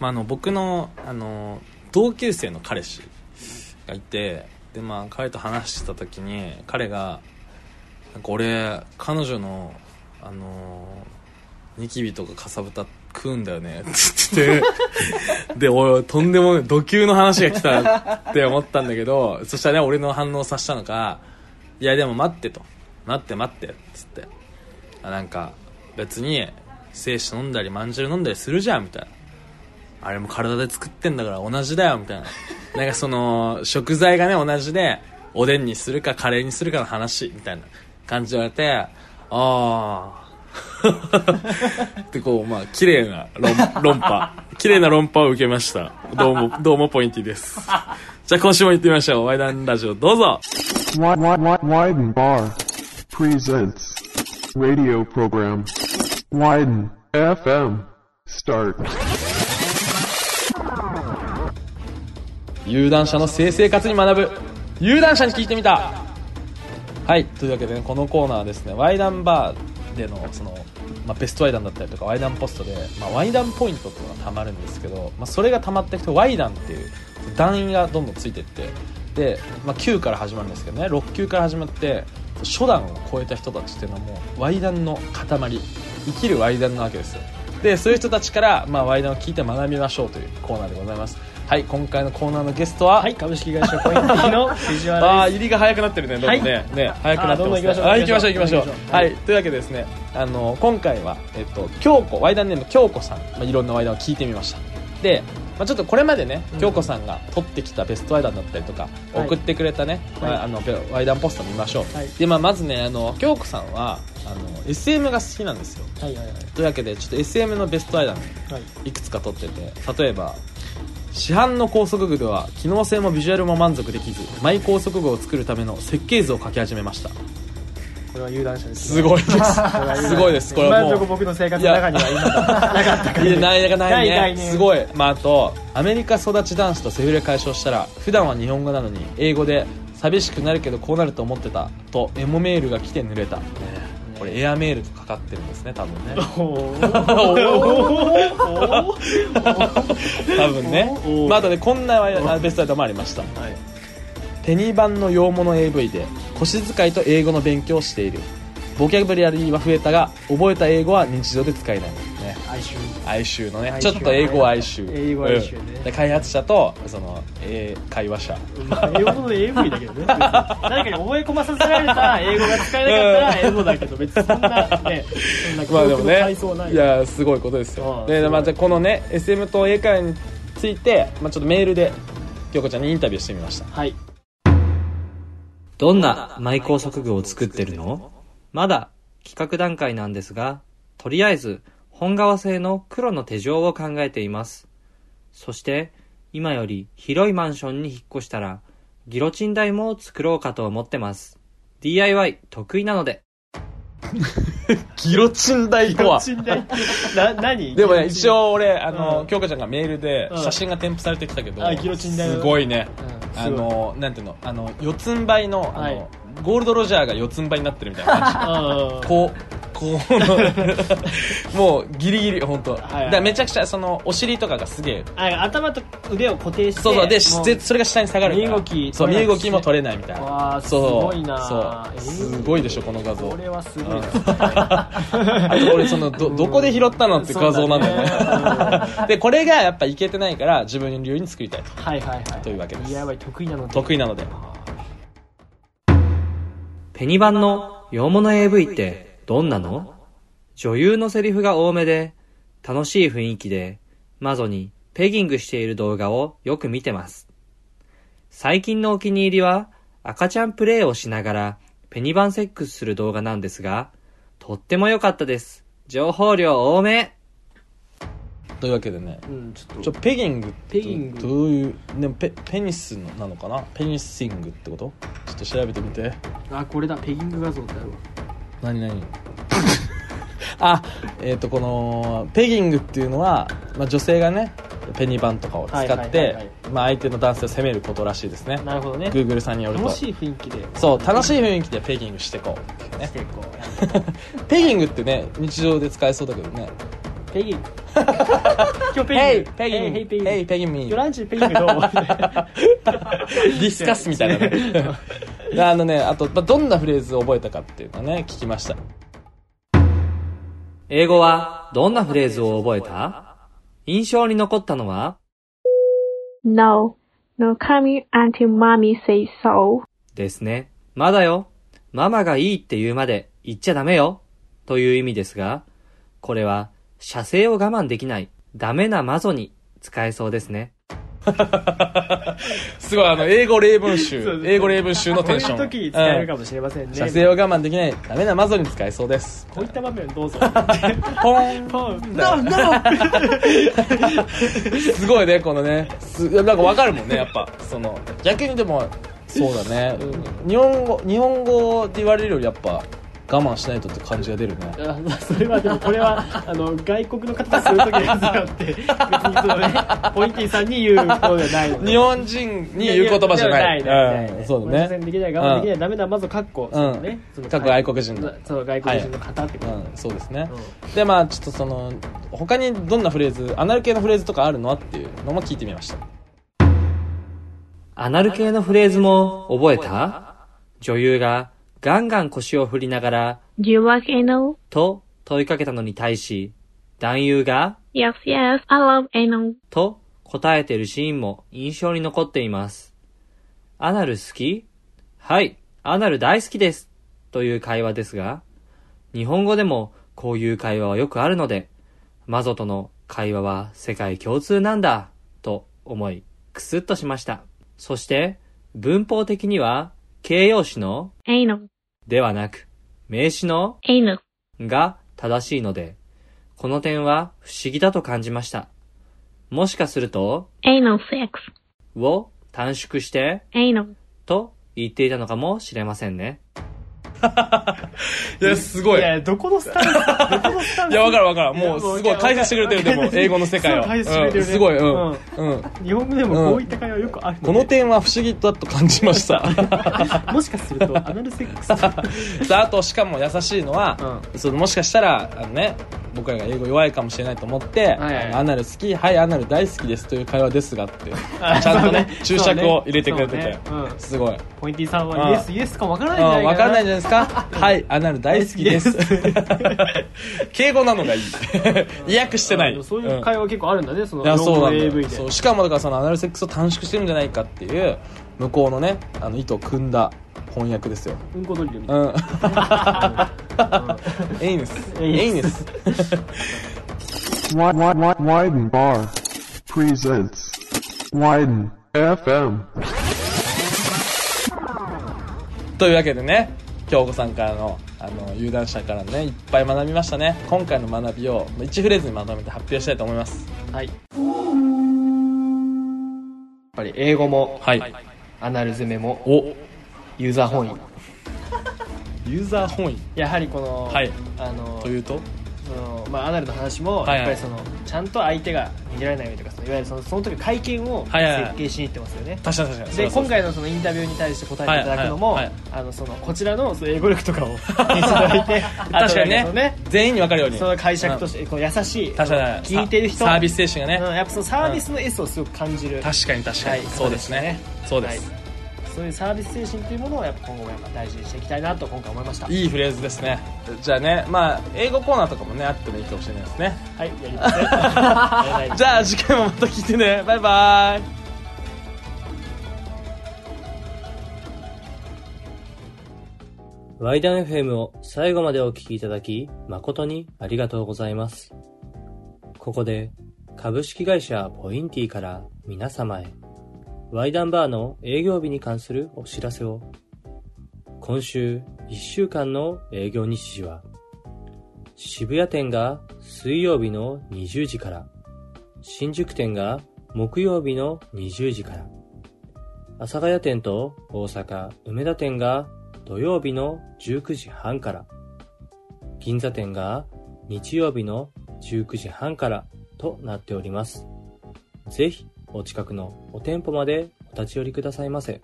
まあ、あの僕のあの同級生の彼氏がいてで、まあ、彼と話してた時に彼がなんか俺彼女のあのニキビとかかさぶた食うんだよねって言ってで俺とんでもない土級の話が来たって思ったんだけどそしたらね俺の反応させたのかいやでも待ってと。待って待ってっつって。あなんか別に精子飲んだりまんじゅう飲んだりするじゃんみたいな。あれも体で作ってんだから同じだよみたいな。なんかその食材がね同じでおでんにするかカレーにするかの話みたいな。感じで言われてああ でこうまあ綺麗な論論破。綺麗な論破を受けました。どうもどうもポインティです。じゃあ今週も行ってみましょう。ワイダンラジオどうぞ。Wi- Wi- Wi- Widen Bar presents radio program. Widen FM start. 有段者の性生活に学ぶ。有段者に聞いてみた。はいというわけでねこのコーナーはですねワイダンバーでのその、まあ、ベストワイダンだったりとかワイダンポストで、まあ、ワイダンポイントっていうのがたまるんですけど、まあ、それがたまった人ワイダンっていう団員がどんどんついていってで、まあ、9から始まるんですけどね6級から始まって初段を超えた人たちっていうのはもうワイダンの塊。生きるワイダンなわけですよ。でそういう人たちから、まあ、ワイダンを聞いて学びましょうというコーナーでございます。はい今回のコーナーのゲストは、はい、株式会社コインティの 藤あ原です。あ入りが早くなってるねどんどんね,、はい。ね早くなってます、ね、行きましょう。あ行きましょうはい。というわけでですねあの今回はえっと京子ワイダンネーム京子さん、まあ、いろんなワイダンを聞いてみました。で、まあ、ちょっとこれまでね京子さんが取ってきたベストワイダンだったりとか、はい。送ってくれたね、はい。あのワイダンポスト見ましょう、はい。で、まあ、まずねあの京子さんはあの SM が好きなんですよ。はいはいはい。というわけでちょっと SM のベストワイダンはい。いくつか取ってて例えば市販の高速具では機能性もビジュアルも満足できずマイ高速具を作るための設計図を書き始めました。これは有段者です、ね。すごいです。すごいです。これはもう今のところ僕の生活の中には今のなかったから。いやないないないないね。すごい。まああとアメリカ育ち男子とセフレ解消したら普段は日本語なのに英語で寂しくなるけどこうなると思ってたとエモメールが来て濡れた、ねこれエアメールとかかってるんですね多分ね。多分ね。まあ、あとねこんなベストワイダーもありました。はい。ペニバンの洋物 AV で腰使いと英語の勉強をしている。ボキャブラリーは増えたが覚えた英語は日常で使えないね。哀愁。哀愁のね。ちょっと英語哀愁。英語哀愁ね。うん。で開発者とその、えー会話者。まあ英語の AV だけどね。誰かに覚え込まさせられた英語が使えなかったら英語だけど、別にそんなね、そんなのまあでもね。階層ない。いやすごいことですよ。で、まあ、じゃあこのね SM と英会話について、まあ、ちょっとメールで京子ちゃんにインタビューしてみました。はい。どんなマイ高速具を作ってるの？まだ企画段階なんですが、とりあえず本革製の黒の手錠を考えています。そして、今より広いマンションに引っ越したら、ギロチン台も作ろうかと思ってます。DIY 得意なので。ギロチン台とは？な、何？でもね一、応俺あの、うん。京子ちゃんがメールでうん。写真が添付されてきたけど、あギロチン台のすごいね、うん。あのなんていうの？あの四つん這いのあの、はいゴールドロジャーが四つん這いになってるみたいな感じ。あ こうこう。もうギリギリ本当、はいだからめちゃくちゃそのお尻とかがすげえ。あ頭と腕を固定してそうそう。でそれが下に下がる身動きそう身動きも取れないみたいな。わあすそう。ごいな。そう。えーすごいでしょこの画像。これはすごいです。ねあと俺そのどどこで拾ったのって画像なんだよね。でこれがやっぱいけてないから自分流に作りたいと。はいはいはい。というわけです。DIY 得意なので。得意なのでペニバンの洋物 AV ってどんなの？女優のセリフが多めで、楽しい雰囲気で、マゾにペギングしている動画をよく見てます。最近のお気に入りは、赤ちゃんプレイをしながらペニバンセックスする動画なんですが、とっても良かったです。情報量多めというわけでねうんちょっちょペギングってペギング。どういうでもペペニスなのかな？ペニシングってこと？ちょっと調べてみて。とあこれだ。ペギング画像ってあるわ何何？あえっ、とこのペギングっていうのは、まあ、女性がねペニバンとかを使ってはいまあ相手の男性を責めることらしいですね。なるほどね。Google さんによると。楽しい雰囲気で。そう楽しい雰囲気でペギングしていこう。ねしてこう。ペギングってね日常で使えそうだけどね。ペギン。今日ペギン。ヘイペギンヘイヘイペギン。ヘイペギンミ今日ランチペギンどうディスカスみたいなね。で あのね、あと、まあどんなフレーズを覚えたかっていうのをね、聞きました。英語はどんなフレーズを覚えた？印象に残ったのは？No, no coming until mommy says so. ですね。まだよ。ママがいいって言うまで言っちゃダメよ。という意味ですが、これは射精を我慢できないダメなマゾに使えそうですね。すごい、あの、英語例文集英語例文集のテンション。こういう時に使えるかもしれませんね。射精を我慢できないダメなマゾに使えそうです。こういった場面どうぞ。ポンポン。No, no! すごいね、このね。すなんかわかるもんね、やっぱ。その、逆にでも、そうだね。日本語、日本語って言われるよりやっぱ、我慢しないとって感じが出るね。あそれはでもこれは あの外国の方がする時のやつって別にそのねポインティさんに言うことじゃないので日本人に言う言葉じゃない。ないうんそうだね。できない我慢できないダメなまずカッコそのね各外国人の。その外国人の方ってことうん、そうですね。で、まあちょっとその、他にどんなフレーズ、アナル系のフレーズとかあるのっていうのも聞いてみました。アナル系のフレーズも覚えた？女優がガンガン腰を振りながら Do you like anal? と問いかけたのに対し、男優が Yes, yes, I love anal. と答えているシーンも印象に残っています。アナル好き？はい、アナル大好きです。という会話ですが、日本語でもこういう会話はよくあるので、マゾとの会話は世界共通なんだ、と思い、クスッとしました。そして、文法的には、形容詞の Anal, ではなく、名詞の anal. が正しいので、この点は不思議だと感じました。もしかすると、Anal sex. を短縮して、Anal. と言っていたのかもしれませんね。いや、すごい。いやどこのスタンス？どこのスタンス？いや、わかるわかる。もう、すごい。解説してくれてる、でも、英語の世界を。そう解説してくれてるね。うん。すごい、うん。日本語でもこういった会話よくあるこの点は不思議だと感じました。もしかするとアナルセックス。であと、しかも優しいのは、そのもしかしたら、あのね、僕らが英語弱いかもしれないと思って、はいはいあのアナル好き、はい、アナル大好きですという会話ですがって、あ ちゃんとね注釈を入れてくれてて、そうねうんすごい。ポインティさんうんはイエスイエスかもわからないんうん、じゃないかなわかんないんじゃないですか？はい、アナル大好きです。敬語なのがいい。意訳してない。そういう会話結構あるんだねそのいや、そうなんだ AV よ。でそう、しかもだからそのアナルセックスを短縮してるんじゃないかっていう、向こうのね、あの、意図を組んだ翻訳ですよ。うんこドリルみたいうん。エイネス。エイネス。Wi- wi- wi- Widen Bar presents Widen FM. というわけでね、京子さんからの、あの、有段者からね、いっぱい学びましたね。今回の学びを1フレーズにまとめて発表したいと思います。なはいやっぱり英語もはい。アナル攻めもお、ユーザー本位。ユーザー本位。やはりこの、はい。あのというと？そのまあ、アナルの話も、はいはい。やっぱりそのちゃんと相手が逃げられないようにとかそのいわゆるそのその時会見をはいはいはい。設計しに行ってますよね、確かに確かに。で今回のそのインタビューに対して答えていただくのも、はいはいあのそのこちらのその英語力とかを見せていただいて 確かにあとなんそのね。全員に分かるように。その解釈として、こう優しい確かに。聞いてる人。サービス精神がね。うん。やっぱそのサービスの S をすごく感じる、確かに確かに。はい。そうですね。そうです。はいそういうサービス精神というものをやっぱ今後もやっぱ大事にしていきたいなと今回思いましたいいフレーズですね。じゃあね、まあ、英語コーナーとかもね、あってもいいかもしれないですね。はいやりますね じゃあ次回もまた聞いてね。バイバイ。ワイダン FM を最後までお聞きいただき、誠にありがとうございます。ここで、株式会社ポインティから皆様へ、ワイダンバーの営業日に関するお知らせを。今週1週間の営業日時は、渋谷店が水曜日の20時から、新宿店が木曜日の20時から、阿佐ヶ谷店と大阪梅田店が土曜日の19時半から、銀座店が日曜日の19時半からとなっております。ぜひお近くのお店舗までお立ち寄りくださいませ。